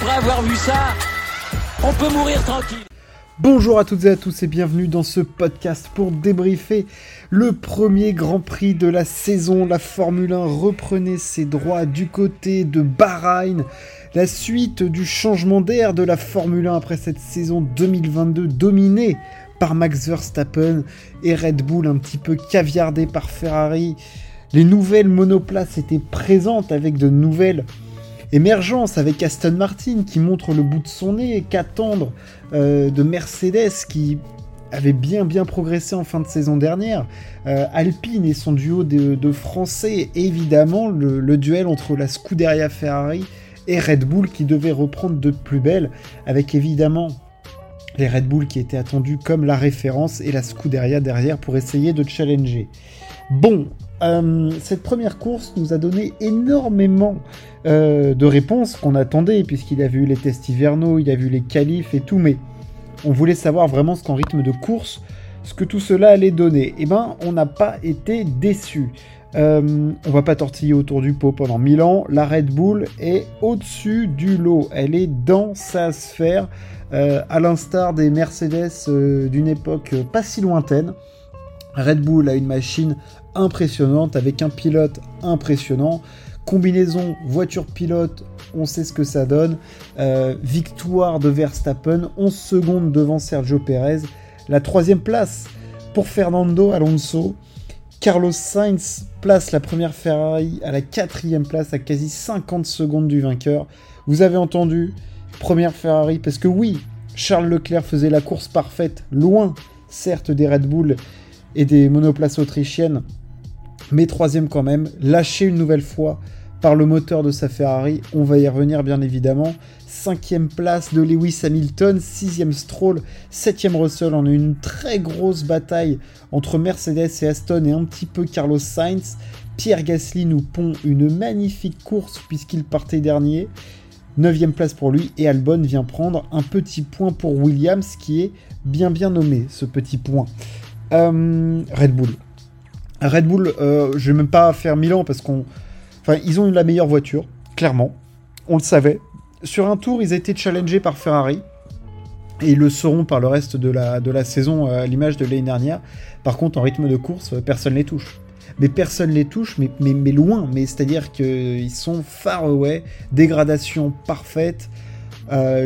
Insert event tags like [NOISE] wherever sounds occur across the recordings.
après avoir vu ça, on peut mourir tranquille. Bonjour à toutes et à tous et bienvenue dans ce podcast pour débriefer le premier Grand Prix de la saison. La Formule 1 reprenait ses droits du côté de Bahreïn. La suite du changement d'air de la Formule 1 après cette saison 2022 dominée par Max Verstappen et Red Bull un petit peu caviardé par Ferrari. Les nouvelles monoplaces étaient présentes avec de nouvelles émergence avec Aston Martin qui montre le bout de son nez, qu'attendre euh, de Mercedes qui avait bien bien progressé en fin de saison dernière, euh, Alpine et son duo de, Français, évidemment le, duel entre la Scuderia Ferrari et Red Bull qui devait reprendre de plus belle, avec évidemment les Red Bull qui étaient attendus comme la référence et la Scuderia derrière pour essayer de challenger. Bon, euh, cette première course nous a donné énormément euh, de réponses qu'on attendait, puisqu'il a vu les tests hivernaux, il a vu les qualifs et tout, mais on voulait savoir vraiment ce qu'en rythme de course, ce que tout cela allait donner. Et eh ben, on n'a pas été déçus. Euh, on va pas tortiller autour du pot pendant 1000 ans. La Red Bull est au-dessus du lot. Elle est dans sa sphère, à l'instar des Mercedes d'une époque pas si lointaine. Red Bull a une machine impressionnante avec un pilote impressionnant. Combinaison voiture-pilote, on sait ce que ça donne. Euh, victoire de Verstappen, 11 secondes devant Sergio Perez. La troisième place pour Fernando Alonso. Carlos Sainz place la première Ferrari à la quatrième place à quasi 50 secondes du vainqueur. Vous avez entendu, première Ferrari, parce que oui, Charles Leclerc faisait la course parfaite, loin certes des Red Bull et des monoplaces autrichiennes, mais troisième quand même, lâché une nouvelle fois par le moteur de sa Ferrari, on va y revenir bien évidemment. Cinquième place de Lewis Hamilton, sixième Stroll, septième Russell. On a une très grosse bataille entre Mercedes et Aston et un petit peu Carlos Sainz. Pierre Gasly nous pond une magnifique course puisqu'il partait dernier. Neuvième place pour lui et Albon vient prendre un petit point pour Williams qui est bien bien nommé ce petit point. Euh, Red Bull. Red Bull, euh, je vais même pas faire Milan parce qu'on. Enfin, ils ont eu la meilleure voiture, clairement. On le savait. Sur un tour, ils étaient challengés par Ferrari. Et ils le seront par le reste de la, de la saison euh, à l'image de l'année dernière. Par contre, en rythme de course, personne les touche. Mais personne les touche, mais, mais, loin. Mais c'est-à-dire qu'ils sont far away. Dégradation parfaite.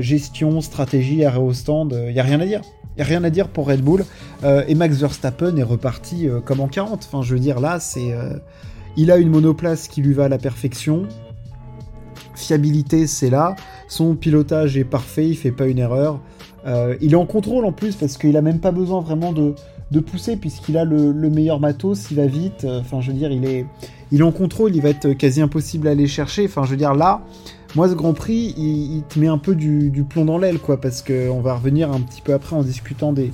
gestion, stratégie, arrêt au stand. Il n'y a rien à dire. Rien à dire pour Red Bull. Euh, et Max Verstappen est reparti euh, comme en 40. Enfin, je veux dire, là, c'est. Euh, il a une monoplace qui lui va à la perfection. Fiabilité, c'est là. Son pilotage est parfait, il fait pas une erreur. il est en contrôle en plus parce qu'il a même pas besoin vraiment de, de pousser puisqu'il a le, meilleur matos, il va vite. Enfin, je veux dire, il est, il est en contrôle, il va être quasi impossible à aller chercher. Enfin, je veux dire, là, moi, ce Grand Prix, il, te met un peu du, plomb dans l'aile, quoi, parce qu'on va revenir un petit peu après en discutant des,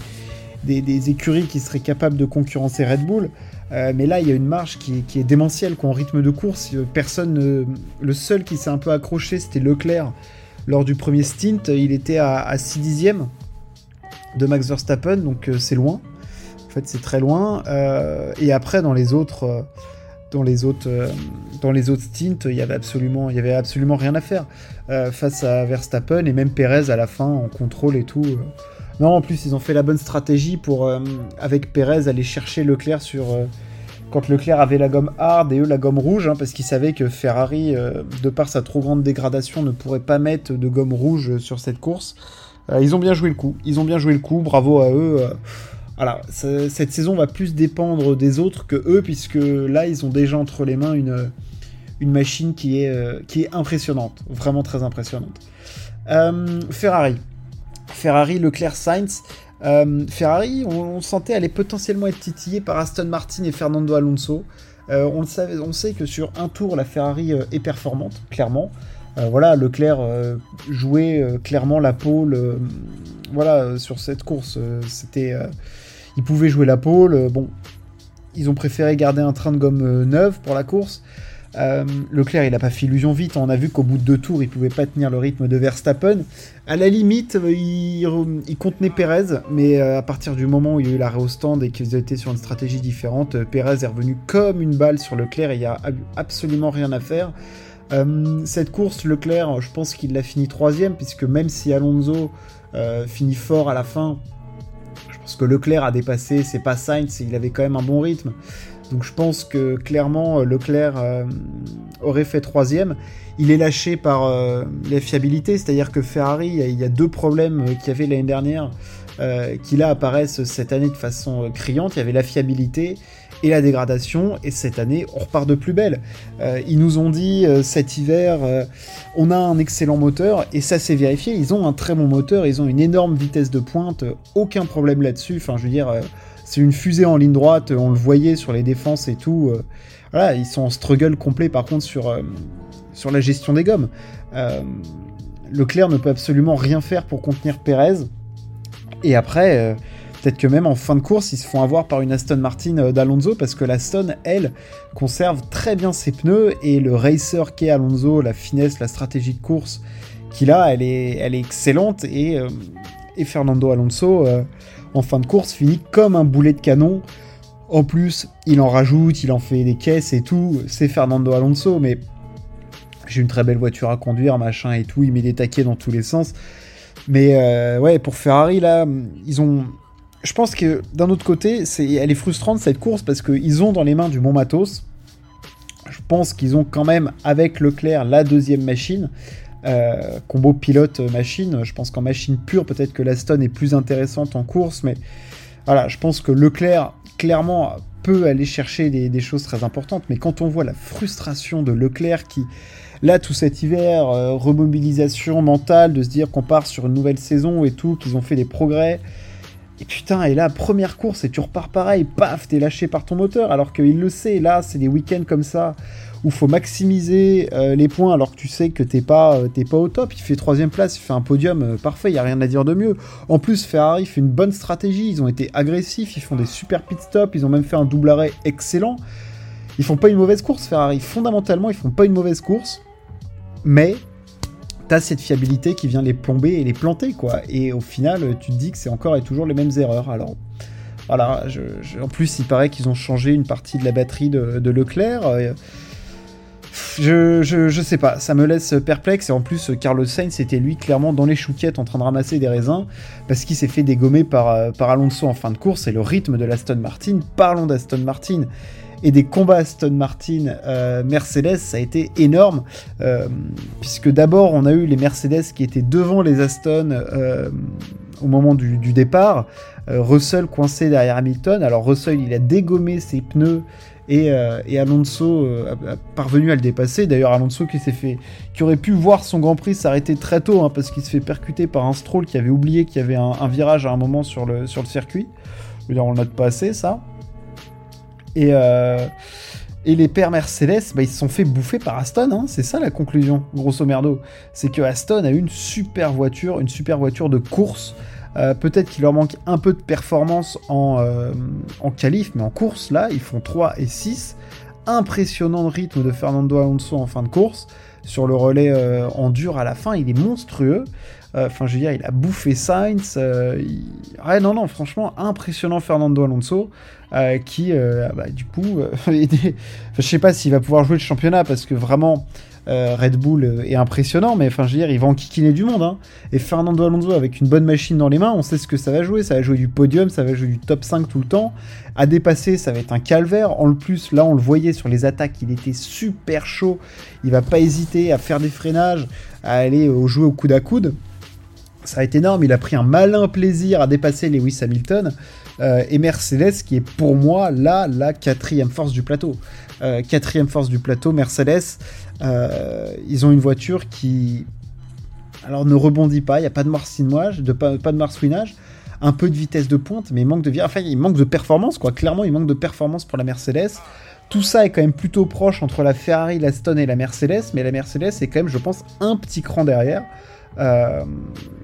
écuries qui seraient capables de concurrencer Red Bull. Euh, mais là, il y a une marge qui, est démentielle, quoi, en rythme de course. Personne, le seul qui s'est un peu accroché, c'était Leclerc. Lors du premier stint, il était à, 6 dixièmes de Max Verstappen, donc euh, c'est loin. En fait, c'est très loin. Euh, et après, dans les autres dans les autres, euh, dans les autres stints, il y avait absolument, il y avait absolument rien à faire euh, face à Verstappen et même Perez à la fin en contrôle et tout. Euh. Non, en plus ils ont fait la bonne stratégie pour avec Perez aller chercher Leclerc sur quand Leclerc avait la gomme hard et eux la gomme rouge, hein, parce qu'ils savaient que Ferrari, de par sa trop grande dégradation, ne pourrait pas mettre de gomme rouge sur cette course. ils ont bien joué le coup. Ils ont bien joué le coup. Bravo à eux. Voilà, cette saison va plus dépendre des autres que eux, puisque là, ils ont déjà entre les mains une, une machine qui est, euh, qui est impressionnante, vraiment très impressionnante. Euh, Ferrari. Ferrari, Leclerc, Sainz. Euh, Ferrari, on, sentait aller potentiellement être titillé par Aston Martin et Fernando Alonso. on, le savait, on sait que sur un tour, la Ferrari est performante, clairement. voilà, Leclerc jouait clairement la pole. voilà, sur cette course, c'était ils pouvaient jouer la pole. Euh, bon, ils ont préféré garder un train de gomme euh, neuf pour la course. Euh, Leclerc, il n'a pas fait illusion vite. On a vu qu'au bout de deux tours, il pouvait pas tenir le rythme de Verstappen. À la limite, il, contenait Perez, mais à partir du moment où il y a eu l'arrêt au stand et qu'ils étaient sur une stratégie différente, Perez est revenu comme une balle sur Leclerc et il n'y a absolument rien à faire. cette course, Leclerc, je pense qu'il l'a fini troisième, puisque même si Alonso finit fort à la fin, pense que Leclerc a dépassé, c'est pas Sainz, il avait quand même un bon rythme. Donc je pense que clairement Leclerc aurait fait troisième. Il est lâché par euh, la fiabilité, c'est-à-dire que Ferrari, il y, a deux problèmes qu'il y avait l'année dernière euh, qui là apparaissent cette année de façon euh, criante. Il y avait la fiabilité et la dégradation, et cette année, on repart de plus belle. ils nous ont dit cet hiver, on a un excellent moteur, et ça s'est vérifié, ils ont un très bon moteur, ils ont une énorme vitesse de pointe, aucun problème là-dessus, enfin je veux dire, c'est une fusée en ligne droite, on le voyait sur les défenses et tout. voilà, ils sont en struggle complet par contre sur, sur la gestion des gommes. Euh, Leclerc ne peut absolument rien faire pour contenir Perez. Et après, euh, peut-être que même en fin de course, ils se font avoir par une Aston Martin euh, d'Alonso parce que l'Aston, elle, conserve très bien ses pneus et le racer qu'est Alonso, la finesse, la stratégie de course qu'il a, elle est, elle est excellente et, et Fernando Alonso, en fin de course, finit comme un boulet de canon. En plus, il en rajoute, il en fait des caisses et tout. C'est Fernando Alonso, mais j'ai une très belle voiture à conduire, machin et tout, il met des taquets dans tous les sens. Mais euh, ouais, pour Ferrari, là, ils ont. Je pense que d'un autre côté, elle est frustrante cette course parce qu'ils ont dans les mains du bon matos. Je pense qu'ils ont quand même avec Leclerc la deuxième machine. Euh, combo pilote machine. Je pense qu'en machine pure, peut-être que l'Aston est plus intéressante en course, mais voilà, je pense que Leclerc clairement peut aller chercher des choses très importantes. Mais quand on voit la frustration de Leclerc qui Là, tout cet hiver, euh, remobilisation mentale, de se dire qu'on part sur une nouvelle saison et tout, qu'ils ont fait des progrès. Et putain, et là, première course, et tu repars pareil, paf, t'es lâché par ton moteur, alors qu'il le sait. Là, c'est des week-ends comme ça, où faut maximiser euh, les points, alors que tu sais que t'es pas, euh, pas au top. Il fait troisième place, il fait un podium parfait, il y a rien à dire de mieux. En plus, Ferrari fait une bonne stratégie, ils ont été agressifs, ils font des super pit stops, ils ont même fait un double arrêt excellent. Ils font pas une mauvaise course, Ferrari. Fondamentalement, ils font pas une mauvaise course mais t'as cette fiabilité qui vient les plomber et les planter, quoi. Et au final, tu te dis que c'est encore et toujours les mêmes erreurs. Alors, voilà, en plus, il paraît qu'ils ont changé une partie de la batterie de, Leclerc. Euh, je, je, sais pas, ça me laisse perplexe. Et en plus, Carlos Sainz, c'était lui clairement dans les chouquettes en train de ramasser des raisins parce qu'il s'est fait dégommer par, euh, par Alonso en fin de course. Et le rythme de l'Aston Martin, parlons d'Aston Martin et des combats Aston Martin euh, Mercedes, ça a été énorme, euh, puisque d'abord on a eu les Mercedes qui étaient devant les Aston euh, au moment du, départ, Russell coincé derrière Hamilton, alors Russell il a dégommé ses pneus et, Alonso a, parvenu à le dépasser. D'ailleurs, Alonso qui s'est fait, qui aurait pu voir son Grand Prix s'arrêter très tôt, hein, parce qu'il se fait percuter par un Stroll qui avait oublié qu'il y avait un, virage à un moment sur le, sur le circuit. On le note pas assez, ça. Et, euh, et les pères Mercedes, bah, ils se sont fait bouffer par Aston. Hein. c'est ça la conclusion, grosso merdo. C'est que Aston a une super voiture, une super voiture de course. Euh, peut-être qu'il leur manque un peu de performance en, euh, en qualif, mais en course, là, ils font 3 et 6. Impressionnant rythme de Fernando Alonso en fin de course. Sur le relais en dur à la fin, il est monstrueux. Enfin, je veux dire, il a bouffé Sainz. Ouais, non, non, franchement, impressionnant Fernando Alonso. Euh, qui, euh, bah, du coup, euh, [LAUGHS] je sais pas s'il va pouvoir jouer le championnat parce que vraiment. Red Bull est impressionnant, mais enfin, je veux dire, il va enquiquiner du monde. Hein. Et Fernando Alonso, avec une bonne machine dans les mains, on sait ce que ça va jouer. Ça va jouer du podium, ça va jouer du top 5 tout le temps. À dépasser, ça va être un calvaire. En plus, là, on le voyait sur les attaques, il était super chaud. Il va pas hésiter à faire des freinages, à aller jouer au coude à coude. Ça a été énorme. Il a pris un malin plaisir à dépasser Lewis Hamilton. Euh, et Mercedes qui est pour moi là la quatrième force du plateau. Euh, quatrième force du plateau, Mercedes, euh, ils ont une voiture qui alors ne rebondit pas, il n'y a pas de marsouinage, pas, de un peu de vitesse de pointe, mais il manque de il performance quoi. Clairement, il manque de performance pour la Mercedes. Tout ça est quand même plutôt proche entre la Ferrari, la Stone et la Mercedes, mais la Mercedes est quand même, je pense, un petit cran derrière.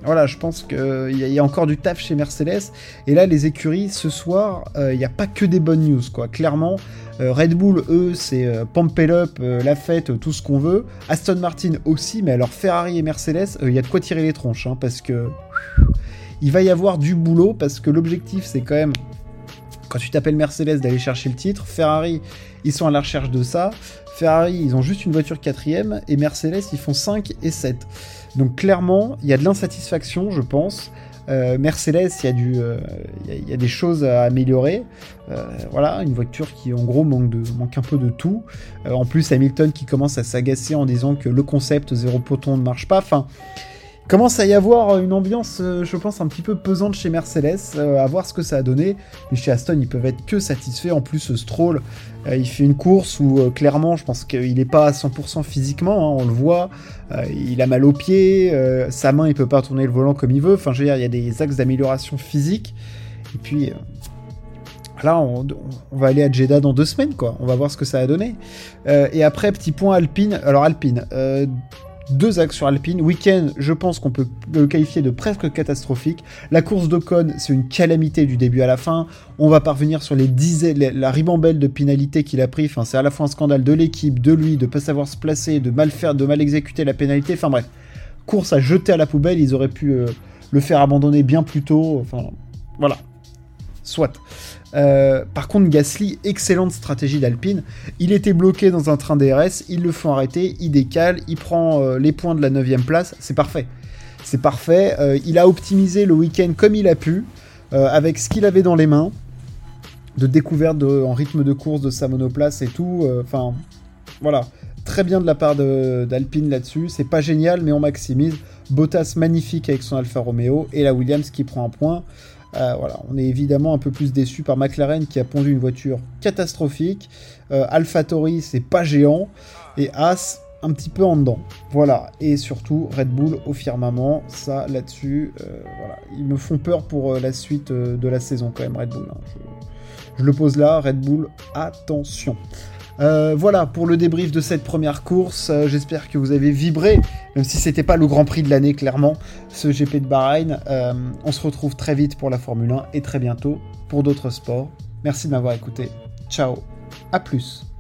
Voilà, je pense qu'il y, a encore du taf chez Mercedes. Et là, les écuries, ce soir, euh, il n'y a pas que des bonnes news, quoi. Clairement, euh, Red Bull, eux, c'est pump up, la fête, tout ce qu'on veut. Aston Martin aussi, mais alors Ferrari et Mercedes, il y a de quoi tirer les tronches, hein, parce que il va y avoir du boulot, parce que l'objectif, c'est quand même tu t'appelles Mercedes d'aller chercher le titre, Ferrari, ils sont à la recherche de ça. Ferrari, ils ont juste une voiture quatrième, et Mercedes, ils font 5 et 7. Donc clairement, il y a de l'insatisfaction, je pense. Euh, Mercedes, il y, a du, euh, il, y a, des choses à améliorer. Euh, voilà, une voiture qui en gros manque un peu de tout. en plus, Hamilton qui commence à s'agacer en disant que le concept zéro poton ne marche pas. Enfin, commence à y avoir une ambiance, je pense, un petit peu pesante chez Mercedes, à voir ce que ça a donné. Mais chez Aston, ils peuvent être que satisfaits. En plus, Stroll, euh, il fait une course où euh, clairement, je pense qu'il n'est pas à 100% physiquement, hein, on le voit. Euh, il a mal aux pieds, sa main, il peut pas tourner le volant comme il veut. Enfin, je veux dire, il y a des axes d'amélioration physique. Et puis, là, on, va aller à Jeddah dans deux semaines, quoi. On va voir ce que ça a donné. et après, petit point Alpine. Alors, Alpine, deux axes sur Alpine. Week-end, je pense qu'on peut le qualifier de presque catastrophique. La course d'Ocon, c'est une calamité du début à la fin. On va parvenir sur les dizaines, la ribambelle de pénalités qu'il a pris. Enfin, c'est à la fois un scandale de l'équipe, de lui, de pas savoir se placer, de mal faire, de mal exécuter la pénalité. Enfin bref, course à jeter à la poubelle. Ils auraient pu euh, le faire abandonner bien plus tôt. Enfin, voilà. Soit. Euh, par contre, Gasly, excellente stratégie d'Alpine. Il était bloqué dans un train DRS, ils le font arrêter, il décale, il prend euh, les points de la 9 place, c'est parfait. C'est parfait. Euh, il a optimisé le week-end comme il a pu, avec ce qu'il avait dans les mains, de découverte en rythme de course de sa monoplace et tout. Enfin, voilà. Très bien de la part d'Alpine là-dessus. C'est pas génial, mais on maximise. Bottas magnifique avec son Alfa Romeo et la Williams qui prend un point. Euh, voilà, on est évidemment un peu plus déçu par McLaren qui a pondu une voiture catastrophique. Euh, c'est pas géant. Et As, un petit peu en dedans. Voilà. Et surtout, Red Bull au firmament. Ça, là-dessus, euh. Ils me font peur pour la suite de la saison, quand même, Red Bull. Hein. je, le pose là. Red Bull, attention. Euh, voilà pour le débrief de cette première course. Euh, j'espère que vous avez vibré, même si c'était pas le Grand Prix de l'année clairement, ce GP de Bahreïn. Euh, on se retrouve très vite pour la Formule 1 et très bientôt pour d'autres sports. Merci de m'avoir écouté. Ciao, à plus.